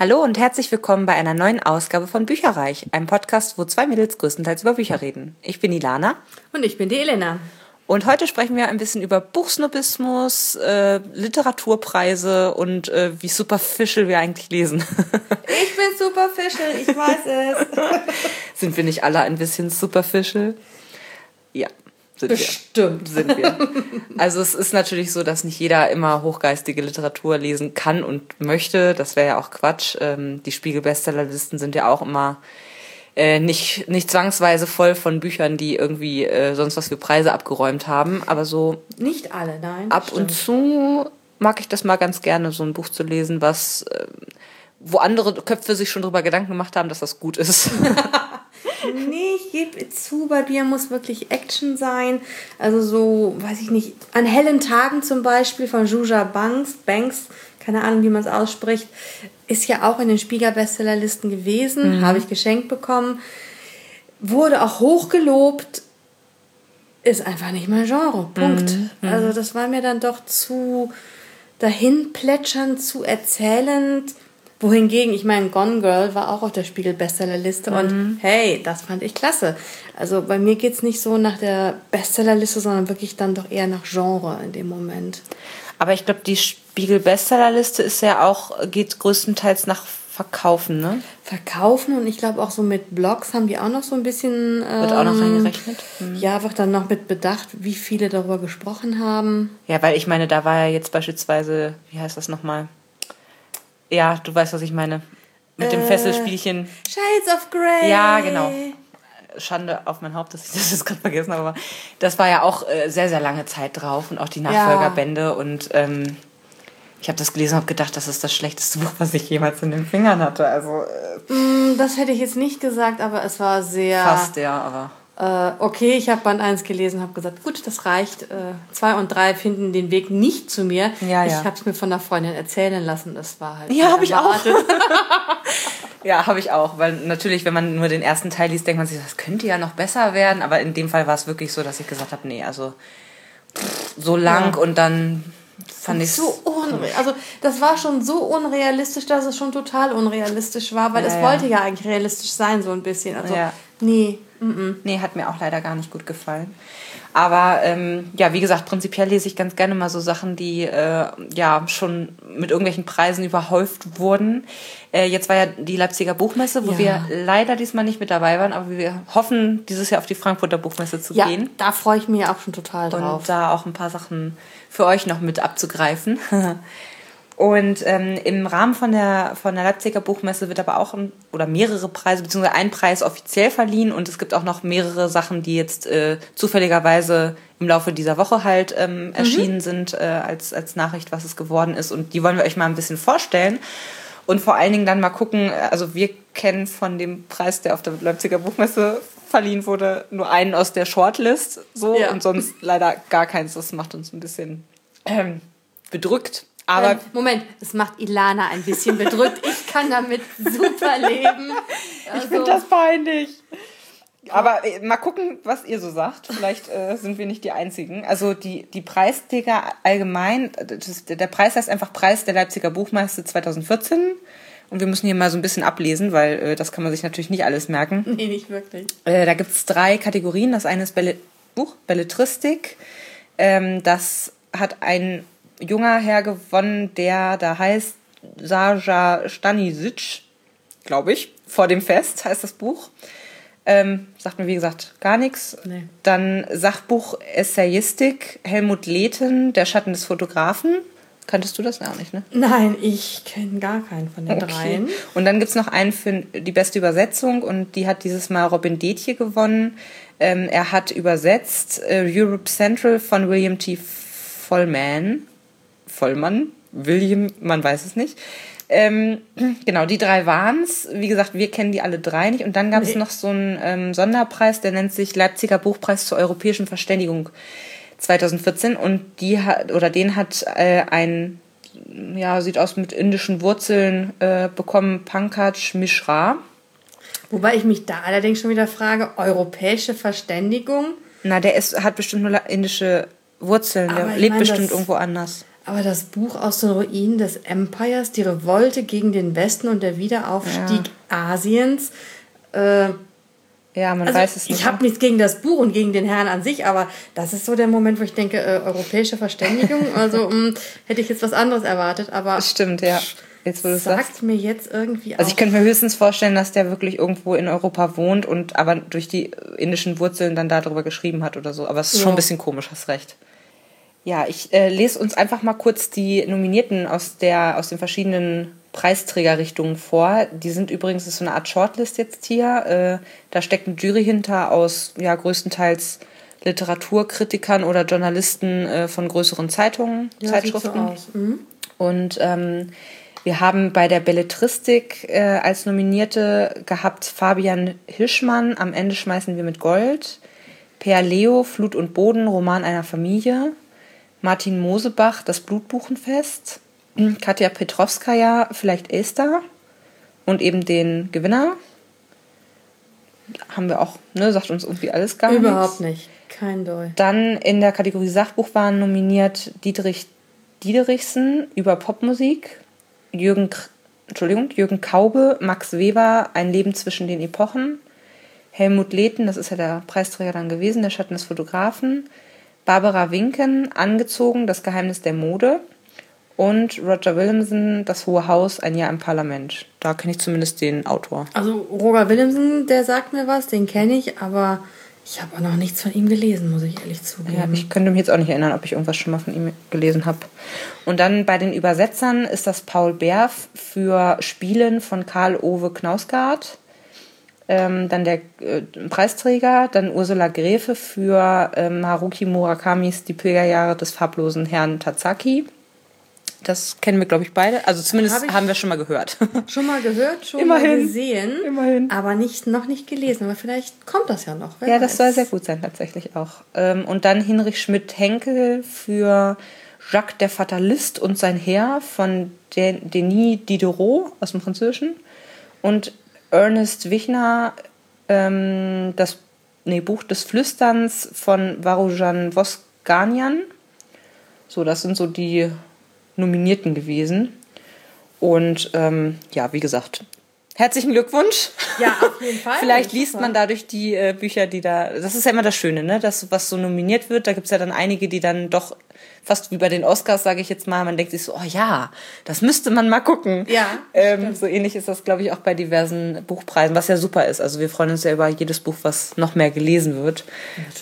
Hallo und herzlich willkommen bei einer neuen Ausgabe von Bücherreich, einem Podcast, wo zwei Mädels größtenteils über Bücher reden. Ich bin Ilana. Und ich bin die Elena. Und heute sprechen wir ein bisschen über Buchsnobismus, äh, Literaturpreise und äh, wie superficial wir eigentlich lesen. ich bin superficial, ich weiß es. Sind wir nicht alle ein bisschen superficial? Ja. Sind Bestimmt. Wir. Sind wir. Also es ist natürlich so, dass nicht jeder immer hochgeistige Literatur lesen kann und möchte. Das wäre ja auch Quatsch. Ähm, die Spiegel-Bestsellerlisten sind ja auch immer äh, nicht, nicht zwangsweise voll von Büchern, die irgendwie äh, sonst was für Preise abgeräumt haben, aber so. Nicht alle, nein. Ab stimmt. und zu mag ich das mal ganz gerne, so ein Buch zu lesen, was, äh, wo andere Köpfe sich schon drüber Gedanken gemacht haben, dass das gut ist. nee, ich gebe zu, bei mir muss wirklich Action sein. Also so, weiß ich nicht, an hellen Tagen zum Beispiel von Juja Banks, Banks, keine Ahnung, wie man es ausspricht, ist ja auch in den Spieger-Bestsellerlisten gewesen, mhm. habe ich geschenkt bekommen, wurde auch hochgelobt, ist einfach nicht mein Genre. Punkt. Mhm. mhm. Also das war mir dann doch zu dahin plätschern, zu erzählend. Wohingegen, ich meine, Gone Girl war auch auf der Spiegel-Bestsellerliste mhm. und hey, das fand ich klasse. Also bei mir geht es nicht so nach der Bestsellerliste, sondern wirklich dann doch eher nach Genre in dem Moment. Aber ich glaube, die Spiegel-Bestsellerliste ist ja auch, geht größtenteils nach Verkaufen, ne? Verkaufen und ich glaube auch so mit Blogs haben die auch noch so ein bisschen. Ähm, wird auch noch reingerechnet? Mhm. Ja, wird dann noch mit bedacht, wie viele darüber gesprochen haben. Ja, weil ich meine, da war ja jetzt beispielsweise, wie heißt das nochmal? Ja, du weißt, was ich meine. Mit äh, dem Fesselspielchen. Shades of Grey. Ja, genau. Schande auf mein Haupt, dass ich das jetzt gerade vergessen habe, aber das war ja auch äh, sehr, sehr lange Zeit drauf und auch die Nachfolgerbände ja. und ähm, ich habe das gelesen und habe gedacht, das ist das schlechteste Buch, was ich jemals in den Fingern hatte. Also äh, mm, das hätte ich jetzt nicht gesagt, aber es war sehr. Fast, ja, aber. Äh, okay, ich habe Band 1 gelesen, habe gesagt, gut, das reicht. Äh, zwei und drei finden den Weg nicht zu mir. Ja, ich ja. habe es mir von einer Freundin erzählen lassen. Das war halt. Ja, habe ich auch. ja, habe ich auch, weil natürlich, wenn man nur den ersten Teil liest, denkt man sich, das könnte ja noch besser werden. Aber in dem Fall war es wirklich so, dass ich gesagt habe, nee, also so lang ja. und dann fand ich so unreal. Also das war schon so unrealistisch, dass es schon total unrealistisch war, weil ja, es wollte ja eigentlich realistisch sein so ein bisschen. Also ja. nee, mm nee, hat mir auch leider gar nicht gut gefallen. Aber ähm, ja, wie gesagt, prinzipiell lese ich ganz gerne mal so Sachen, die äh, ja schon mit irgendwelchen Preisen überhäuft wurden. Äh, jetzt war ja die Leipziger Buchmesse, wo ja. wir leider diesmal nicht mit dabei waren, aber wir hoffen, dieses Jahr auf die Frankfurter Buchmesse zu ja, gehen. Da freue ich mich auch schon total drauf. Und da auch ein paar Sachen für euch noch mit abzugreifen. Und ähm, im Rahmen von der, von der Leipziger Buchmesse wird aber auch ein, oder mehrere Preise, beziehungsweise ein Preis offiziell verliehen und es gibt auch noch mehrere Sachen, die jetzt äh, zufälligerweise im Laufe dieser Woche halt ähm, mhm. erschienen sind äh, als, als Nachricht, was es geworden ist. Und die wollen wir euch mal ein bisschen vorstellen. Und vor allen Dingen dann mal gucken, also wir kennen von dem Preis, der auf der Leipziger Buchmesse verliehen wurde, nur einen aus der Shortlist so ja. und sonst leider gar keins. Das macht uns ein bisschen ähm, bedrückt. Aber ähm, Moment, das macht Ilana ein bisschen bedrückt. Ich kann damit super leben. Also, ich finde das peinlich. Aber äh, mal gucken, was ihr so sagt. Vielleicht äh, sind wir nicht die Einzigen. Also die, die Preisträger allgemein, das, der Preis heißt einfach Preis der Leipziger Buchmeister 2014. Und wir müssen hier mal so ein bisschen ablesen, weil äh, das kann man sich natürlich nicht alles merken. Nee, nicht wirklich. Äh, da gibt es drei Kategorien. Das eine ist Belle Buch, Belletristik. Ähm, das hat ein junger Herr gewonnen, der da heißt Saja Stanisic, glaube ich, vor dem Fest heißt das Buch. Ähm, sagt mir, wie gesagt, gar nichts. Nee. Dann Sachbuch Essayistik, Helmut Lehten, Der Schatten des Fotografen. Kanntest du das auch nicht, ne? Nein, ich kenne gar keinen von den okay. dreien. Und dann gibt es noch einen für die beste Übersetzung und die hat dieses Mal Robin Detje gewonnen. Ähm, er hat übersetzt äh, Europe Central von William T. Vollman. Vollmann, William, man weiß es nicht. Ähm, genau, die drei waren es. Wie gesagt, wir kennen die alle drei nicht. Und dann gab es nee. noch so einen ähm, Sonderpreis, der nennt sich Leipziger Buchpreis zur europäischen Verständigung 2014. Und die hat, oder den hat äh, ein, ja, sieht aus mit indischen Wurzeln äh, bekommen, Pankaj Mishra. Wobei ich mich da allerdings schon wieder frage, europäische Verständigung? Na, der ist, hat bestimmt nur indische Wurzeln, der lebt bestimmt irgendwo anders. Aber das Buch aus den Ruinen des Empires, die Revolte gegen den Westen und der Wiederaufstieg ja. Asiens. Äh, ja, man also weiß es nicht. Ich habe nichts gegen das Buch und gegen den Herrn an sich, aber das ist so der Moment, wo ich denke, äh, europäische Verständigung. also mh, hm, hätte ich jetzt was anderes erwartet, aber. Stimmt, ja. Jetzt, wo sagt sagst. mir jetzt irgendwie Also ich könnte mir höchstens vorstellen, dass der wirklich irgendwo in Europa wohnt und aber durch die indischen Wurzeln dann darüber geschrieben hat oder so. Aber es ist ja. schon ein bisschen komisch, hast recht. Ja, ich äh, lese uns einfach mal kurz die Nominierten aus, der, aus den verschiedenen Preisträgerrichtungen vor. Die sind übrigens ist so eine Art Shortlist jetzt hier. Äh, da steckt eine Jury hinter aus ja, größtenteils Literaturkritikern oder Journalisten äh, von größeren Zeitungen, ja, Zeitschriften. So mhm. Und ähm, wir haben bei der Belletristik äh, als Nominierte gehabt Fabian Hirschmann, Am Ende schmeißen wir mit Gold. Per Leo, Flut und Boden, Roman einer Familie. Martin Mosebach, das Blutbuchenfest, Katja Petrovskaya, vielleicht Esther und eben den Gewinner. Haben wir auch, ne, sagt uns irgendwie alles gar Überhaupt nichts. nicht, kein Doll. Dann in der Kategorie Sachbuch waren nominiert Dietrich Diederichsen über Popmusik, Jürgen, Entschuldigung, Jürgen Kaube, Max Weber, Ein Leben zwischen den Epochen, Helmut Lehten, das ist ja der Preisträger dann gewesen, der Schatten des Fotografen, Barbara Winken, Angezogen, das Geheimnis der Mode und Roger Williamson, Das Hohe Haus, ein Jahr im Parlament. Da kenne ich zumindest den Autor. Also Roger Williamson, der sagt mir was, den kenne ich, aber ich habe auch noch nichts von ihm gelesen, muss ich ehrlich zugeben. Ja, ich könnte mich jetzt auch nicht erinnern, ob ich irgendwas schon mal von ihm gelesen habe. Und dann bei den Übersetzern ist das Paul Berf für Spielen von Karl-Ove Knausgard ähm, dann der äh, Preisträger, dann Ursula Gräfe für ähm, Haruki Murakamis Die Pilgerjahre des farblosen Herrn Tatsaki. Das kennen wir, glaube ich, beide. Also zumindest Hab haben wir schon mal gehört. Schon mal gehört, schon Immerhin. mal gesehen. Immerhin. Aber nicht, noch nicht gelesen. Aber vielleicht kommt das ja noch. ja, weiß. das soll sehr gut sein, tatsächlich auch. Ähm, und dann Hinrich Schmidt-Henkel für Jacques der Fatalist und sein Heer von Denis Diderot aus dem Französischen. Und Ernest Wichner ähm, das nee, Buch des Flüsterns von Varujan Vosganian. So, das sind so die Nominierten gewesen. Und ähm, ja, wie gesagt, herzlichen Glückwunsch. Ja, auf jeden Fall. Vielleicht liest man dadurch die äh, Bücher, die da. Das ist ja immer das Schöne, ne? Das, was so nominiert wird, da gibt es ja dann einige, die dann doch fast wie bei den Oscars, sage ich jetzt mal, man denkt sich so, oh ja, das müsste man mal gucken. Ja. Ähm, so ähnlich ist das, glaube ich, auch bei diversen Buchpreisen, was ja super ist. Also wir freuen uns ja über jedes Buch, was noch mehr gelesen wird.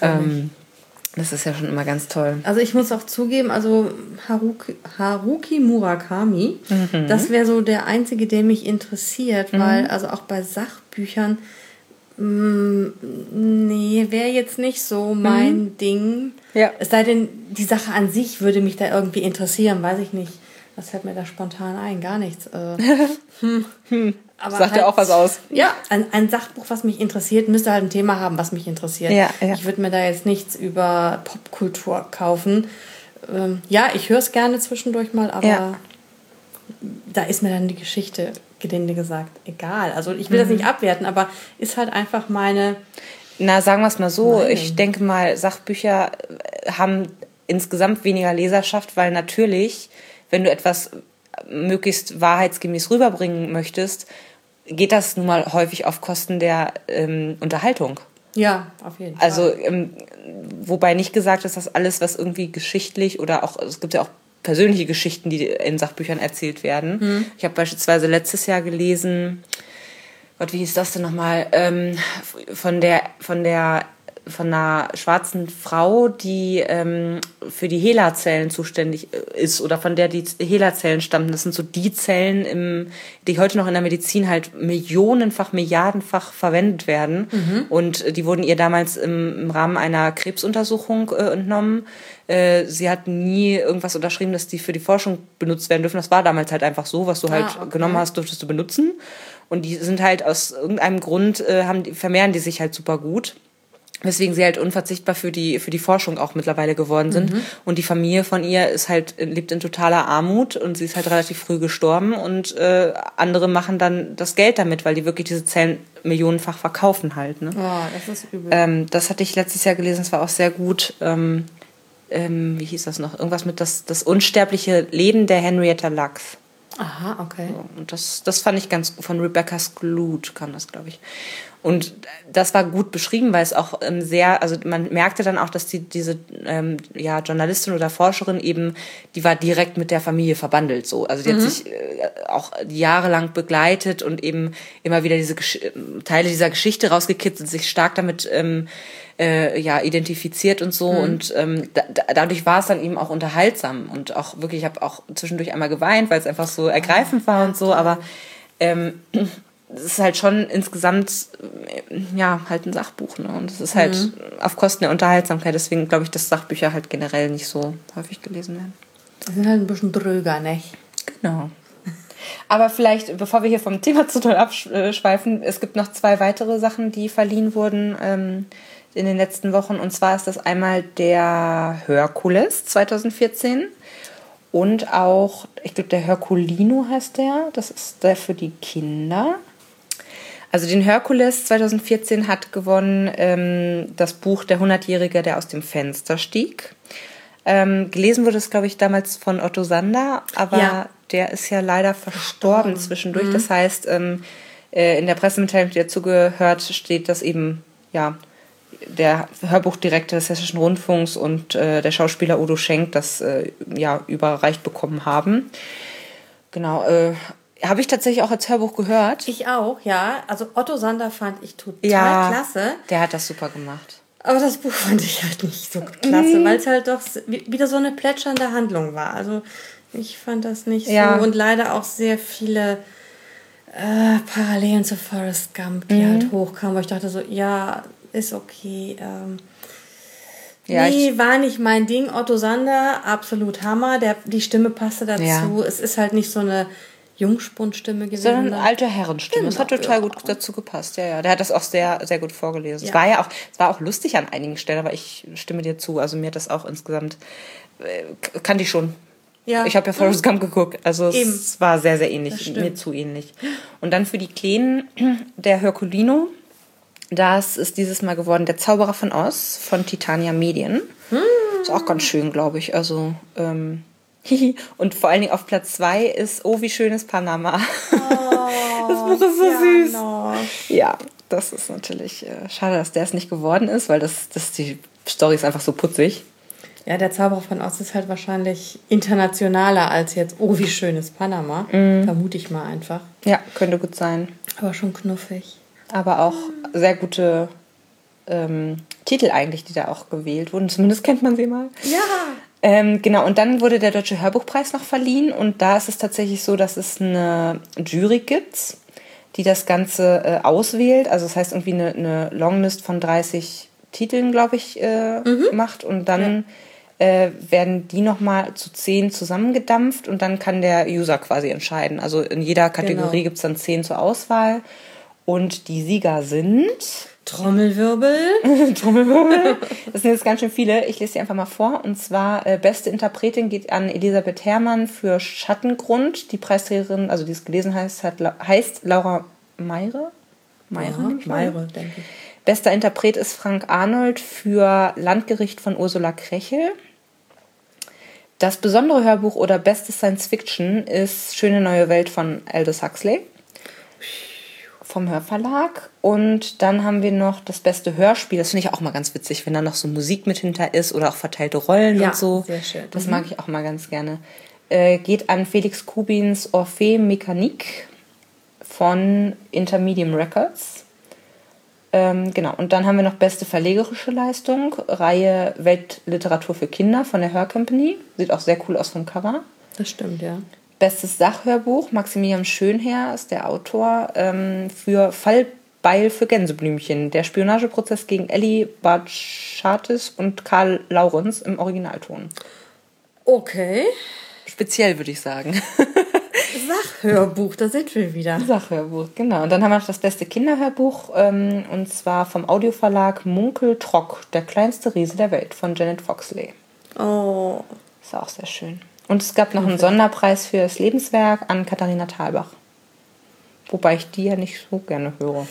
Ähm, das ist ja schon immer ganz toll. Also ich muss auch zugeben, also Haruki, Haruki Murakami, mhm. das wäre so der einzige, der mich interessiert, mhm. weil also auch bei Sachbüchern, mh, mm, nee, wäre jetzt nicht so mein mhm. Ding. Ja. Es sei denn, die Sache an sich würde mich da irgendwie interessieren, weiß ich nicht. Was fällt mir da spontan ein? Gar nichts. Äh, hm. hm. Aber Sagt halt, ja auch was aus. Ja, ein, ein Sachbuch, was mich interessiert, müsste halt ein Thema haben, was mich interessiert. Ja, ja. Ich würde mir da jetzt nichts über Popkultur kaufen. Ähm, ja, ich höre es gerne zwischendurch mal, aber ja. da ist mir dann die Geschichte, gelinde gesagt, egal. Also ich will mhm. das nicht abwerten, aber ist halt einfach meine. Na, sagen wir es mal so, Nein. ich denke mal, Sachbücher haben insgesamt weniger Leserschaft, weil natürlich, wenn du etwas möglichst wahrheitsgemäß rüberbringen möchtest, geht das nun mal häufig auf Kosten der ähm, Unterhaltung. Ja, auf jeden Fall. Also, ähm, wobei nicht gesagt ist, dass alles, was irgendwie geschichtlich oder auch, es gibt ja auch persönliche Geschichten, die in Sachbüchern erzählt werden. Mhm. Ich habe beispielsweise letztes Jahr gelesen, Gott, wie hieß das denn nochmal? Ähm, von der, von der von einer schwarzen Frau, die ähm, für die HeLa-Zellen zuständig äh, ist oder von der die HeLa-Zellen stammen. Das sind so die Zellen, im, die heute noch in der Medizin halt millionenfach, milliardenfach verwendet werden. Mhm. Und die wurden ihr damals im, im Rahmen einer Krebsuntersuchung äh, entnommen. Äh, sie hat nie irgendwas unterschrieben, dass die für die Forschung benutzt werden dürfen. Das war damals halt einfach so, was du halt ah, okay. genommen hast, durftest du benutzen. Und die sind halt aus irgendeinem Grund, äh, haben vermehren die sich halt super gut weswegen sie halt unverzichtbar für die für die Forschung auch mittlerweile geworden sind mhm. und die Familie von ihr ist halt lebt in totaler Armut und sie ist halt relativ früh gestorben und äh, andere machen dann das Geld damit weil die wirklich diese Zellen millionenfach verkaufen halt ne? Oh, das ist übel. Ähm, das hatte ich letztes Jahr gelesen das war auch sehr gut ähm, ähm, wie hieß das noch? Irgendwas mit das, das unsterbliche Leben der Henrietta Lacks. Aha, okay. Und das, das fand ich ganz von Rebecca Skloot kam das, glaube ich. Und das war gut beschrieben, weil es auch ähm, sehr, also man merkte dann auch, dass die, diese ähm, ja, Journalistin oder Forscherin eben, die war direkt mit der Familie verbandelt so. Also die mhm. hat sich äh, auch jahrelang begleitet und eben immer wieder diese Gesch Teile dieser Geschichte rausgekitzelt, sich stark damit ähm, äh, ja identifiziert und so. Mhm. Und ähm, da, dadurch war es dann eben auch unterhaltsam und auch wirklich, ich habe auch zwischendurch einmal geweint, weil es einfach so ergreifend war und so, aber ähm, es ist halt schon insgesamt äh, ja halt ein Sachbuch ne? und es ist halt mhm. auf Kosten der Unterhaltsamkeit deswegen glaube ich dass Sachbücher halt generell nicht so häufig gelesen werden die sind halt ein bisschen dröger nicht genau aber vielleicht bevor wir hier vom Thema zu doll abschweifen es gibt noch zwei weitere Sachen die verliehen wurden ähm, in den letzten Wochen und zwar ist das einmal der Herkules 2014 und auch, ich glaube, der Herculino heißt der. Das ist der für die Kinder. Also den Herkules 2014 hat gewonnen ähm, das Buch Der Hundertjährige, der aus dem Fenster stieg. Ähm, gelesen wurde es, glaube ich, damals von Otto Sander, aber ja. der ist ja leider verstorben oh. zwischendurch. Mhm. Das heißt, ähm, äh, in der Pressemitteilung, die dazu gehört, steht, dass eben ja der Hörbuchdirektor des Hessischen Rundfunks und äh, der Schauspieler Udo Schenk das äh, ja überreicht bekommen haben. Genau, äh, habe ich tatsächlich auch als Hörbuch gehört. Ich auch, ja. Also Otto Sander fand ich total ja, klasse. Der hat das super gemacht. Aber das Buch fand ich halt nicht so klasse, mhm. weil es halt doch wieder so eine plätschernde Handlung war. Also ich fand das nicht ja. so. Und leider auch sehr viele äh, Parallelen zu Forrest Gump, die mhm. halt hochkamen, wo ich dachte so, ja, ist okay. Ähm, ja, nee, war nicht mein Ding. Otto Sander, absolut Hammer. Der, die Stimme passte dazu. Ja. Es ist halt nicht so eine Jungspundstimme gewesen. Sondern eine alte Herrenstimme. Es hat total gut dazu gepasst. Ja, ja. Der hat das auch sehr, sehr gut vorgelesen. Ja. Es war ja auch, es war auch lustig an einigen Stellen, aber ich stimme dir zu. Also mir hat das auch insgesamt, äh, kannte ich schon. Ja. Ich habe ja Forrest Gump geguckt. Also Eben. es war sehr, sehr ähnlich. Mir zu ähnlich. Und dann für die Kleinen der Herculino. Das ist dieses Mal geworden Der Zauberer von Oz von Titania Medien. Hm. Ist auch ganz schön, glaube ich. Also, ähm, und vor allen Dingen auf Platz zwei ist Oh, wie schön ist Panama. Oh, das Buch ist so süß. No. Ja, das ist natürlich äh, schade, dass der es nicht geworden ist, weil das, das die Story ist einfach so putzig. Ja, der Zauberer von Oz ist halt wahrscheinlich internationaler als jetzt Oh, wie schön ist Panama. Mm. Vermute ich mal einfach. Ja, könnte gut sein. Aber schon knuffig aber auch sehr gute ähm, Titel eigentlich, die da auch gewählt wurden. Zumindest kennt man sie mal. Ja. Ähm, genau, und dann wurde der Deutsche Hörbuchpreis noch verliehen und da ist es tatsächlich so, dass es eine Jury gibt, die das Ganze äh, auswählt. Also das heißt irgendwie eine, eine Longlist von 30 Titeln, glaube ich, äh, mhm. macht und dann ja. äh, werden die nochmal zu 10 zusammengedampft und dann kann der User quasi entscheiden. Also in jeder Kategorie genau. gibt es dann 10 zur Auswahl und die Sieger sind. Trommelwirbel. Trommelwirbel. Das sind jetzt ganz schön viele. Ich lese sie einfach mal vor. Und zwar, äh, beste Interpretin geht an Elisabeth Herrmann für Schattengrund. Die Preisträgerin, also die es gelesen heißt, hat, heißt Laura Meire. Meire, ja, Meire, denke ich. Bester Interpret ist Frank Arnold für Landgericht von Ursula Krechel. Das besondere Hörbuch oder beste Science Fiction ist Schöne neue Welt von Aldous Huxley vom Hörverlag. Und dann haben wir noch das beste Hörspiel. Das finde ich auch mal ganz witzig, wenn da noch so Musik mit hinter ist oder auch verteilte Rollen ja, und so. Sehr schön. Das mhm. mag ich auch mal ganz gerne. Äh, geht an Felix Kubins Orphée Mécanique von Intermedium Records. Ähm, genau, und dann haben wir noch beste verlegerische Leistung, Reihe Weltliteratur für Kinder von der Hör Company. Sieht auch sehr cool aus vom Cover. Das stimmt, ja. Bestes Sachhörbuch, Maximilian Schönherr ist der Autor, ähm, für Fallbeil für Gänseblümchen, der Spionageprozess gegen Ellie Bartschatis und Karl Laurenz im Originalton. Okay. Speziell, würde ich sagen. Sachhörbuch, da sind wir wieder. Sachhörbuch, genau. Und dann haben wir noch das beste Kinderhörbuch, ähm, und zwar vom Audioverlag Munkel Trock, der kleinste Riese der Welt, von Janet Foxley. Oh. Ist auch sehr schön. Und es gab noch einen Sonderpreis für das Lebenswerk an Katharina Thalbach. Wobei ich die ja nicht so gerne höre.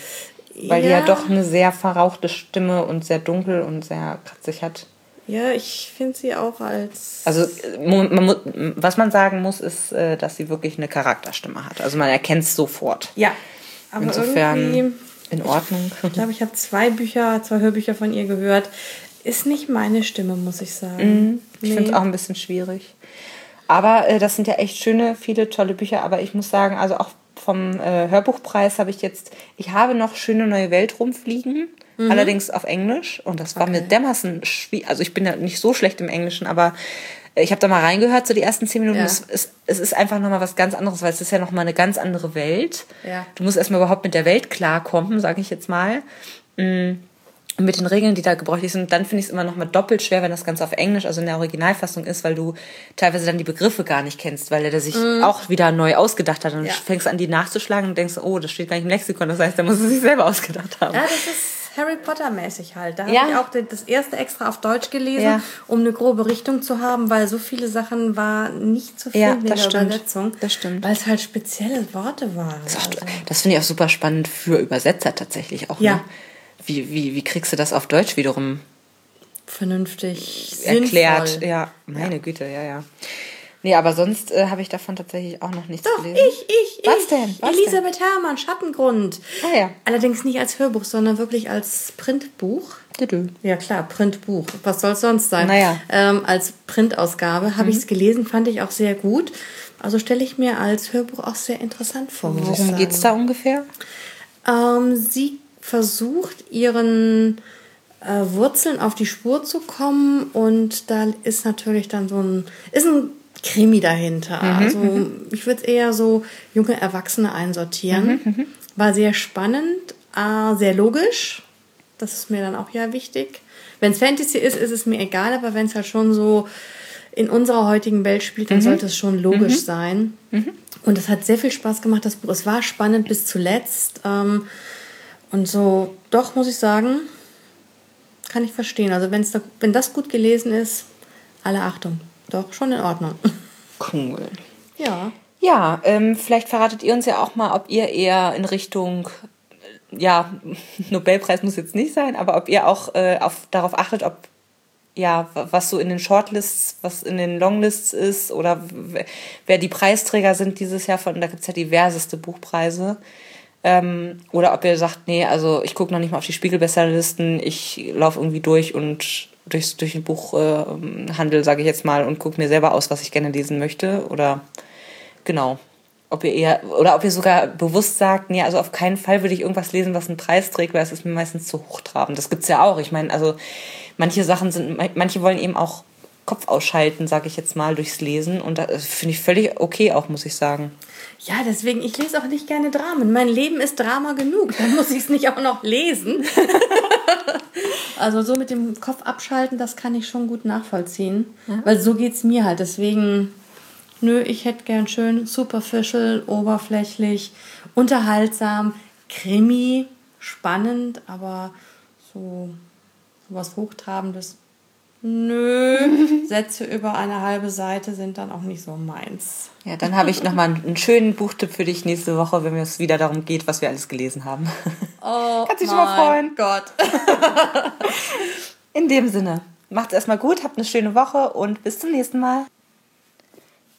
Weil ja. die ja doch eine sehr verrauchte Stimme und sehr dunkel und sehr kratzig hat. Ja, ich finde sie auch als. Also, man, was man sagen muss, ist, äh, dass sie wirklich eine Charakterstimme hat. Also, man erkennt es sofort. Ja, aber Insofern in Ordnung. Ich glaube, ich habe zwei Bücher, zwei Hörbücher von ihr gehört. Ist nicht meine Stimme, muss ich sagen. Mhm. Ich nee. finde es auch ein bisschen schwierig. Aber äh, das sind ja echt schöne, viele tolle Bücher. Aber ich muss sagen, also auch vom äh, Hörbuchpreis habe ich jetzt, ich habe noch schöne neue Welt rumfliegen. Mhm. Allerdings auf Englisch. Und das war okay. mir dermaßen schwierig. Also ich bin ja nicht so schlecht im Englischen, aber ich habe da mal reingehört, so die ersten zehn Minuten. Ja. Es, ist, es ist einfach nochmal was ganz anderes, weil es ist ja nochmal eine ganz andere Welt. Ja. Du musst erstmal überhaupt mit der Welt klarkommen, sage ich jetzt mal. Mhm mit den Regeln, die da gebräuchlich sind, dann finde ich es immer noch mal doppelt schwer, wenn das Ganze auf Englisch, also in der Originalfassung ist, weil du teilweise dann die Begriffe gar nicht kennst, weil er sich mm. auch wieder neu ausgedacht hat. Und ja. fängst an, die nachzuschlagen und denkst, oh, das steht gar nicht im Lexikon, das heißt, da muss er sich selber ausgedacht haben. Ja, das ist Harry Potter mäßig halt. Da ja. habe ich auch das erste extra auf Deutsch gelesen, ja. um eine grobe Richtung zu haben, weil so viele Sachen war nicht zu finden ja, in der stimmt. Übersetzung. Das stimmt. Weil es halt spezielle Worte waren. Das, also. das finde ich auch super spannend für Übersetzer tatsächlich auch. Ja. Ne? Wie, wie, wie kriegst du das auf Deutsch wiederum vernünftig erklärt? Sinnvoll. Ja, meine ja. Güte, ja, ja. Nee, aber sonst äh, habe ich davon tatsächlich auch noch nichts Doch, gelesen. Ich, ich, Was ich. denn? Was Elisabeth denn? Herrmann, Schattengrund. Ah ja. Allerdings nicht als Hörbuch, sondern wirklich als Printbuch. Ja klar, Printbuch. Was soll es sonst sein? Naja. Ähm, als Printausgabe habe mhm. ich es gelesen, fand ich auch sehr gut. Also stelle ich mir als Hörbuch auch sehr interessant vor. Worum geht es da ungefähr? Ähm, sie versucht, ihren äh, Wurzeln auf die Spur zu kommen und da ist natürlich dann so ein, ist ein Krimi dahinter. Mhm, also mhm. ich würde es eher so junge Erwachsene einsortieren. Mhm, mhm, War sehr spannend, äh, sehr logisch. Das ist mir dann auch ja wichtig. Wenn es Fantasy ist, ist es mir egal, aber wenn es halt schon so in unserer heutigen Welt spielt, dann mhm. sollte es schon logisch mhm. sein. Und es hat sehr viel Spaß gemacht, das Buch. Es war spannend bis zuletzt. Ähm, und so, doch, muss ich sagen, kann ich verstehen. Also wenn's da, wenn das gut gelesen ist, alle Achtung. Doch, schon in Ordnung. Cool. Ja. Ja, ähm, vielleicht verratet ihr uns ja auch mal, ob ihr eher in Richtung, ja, Nobelpreis muss jetzt nicht sein, aber ob ihr auch äh, auf, darauf achtet, ob ja, was so in den Shortlists, was in den Longlists ist oder wer die Preisträger sind dieses Jahr von, da gibt es ja diverseste Buchpreise. Ähm, oder ob ihr sagt, nee, also ich gucke noch nicht mal auf die Spiegelbestsellerlisten, ich laufe irgendwie durch und durchs, durch den Buchhandel, äh, sage ich jetzt mal, und gucke mir selber aus, was ich gerne lesen möchte. Oder genau. Ob ihr eher, oder ob ihr sogar bewusst sagt, nee, also auf keinen Fall würde ich irgendwas lesen, was einen Preis trägt, weil es ist mir meistens zu hochtrabend. Das gibt's ja auch. Ich meine, also manche Sachen sind, manche wollen eben auch Kopf ausschalten, sage ich jetzt mal, durchs Lesen. Und das finde ich völlig okay auch, muss ich sagen. Ja, deswegen, ich lese auch nicht gerne Dramen. Mein Leben ist Drama genug. Dann muss ich es nicht auch noch lesen. also so mit dem Kopf abschalten, das kann ich schon gut nachvollziehen. Ja. Weil so geht es mir halt. Deswegen, nö, ich hätte gern schön superficial, oberflächlich, unterhaltsam, Krimi, spannend, aber so was Hochtrabendes Nö, Sätze über eine halbe Seite sind dann auch nicht so meins. Ja, dann habe ich nochmal einen schönen Buchtipp für dich nächste Woche, wenn es wieder darum geht, was wir alles gelesen haben. Oh, Kannst dich schon mal freuen. Gott. In dem Sinne, macht's erstmal gut, habt eine schöne Woche und bis zum nächsten Mal.